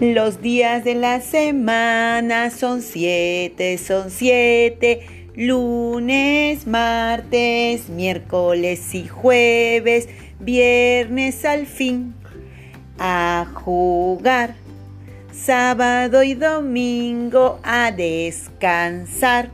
Los días de la semana son siete, son siete. Lunes, martes, miércoles y jueves, viernes al fin. A jugar. Sábado y domingo a descansar.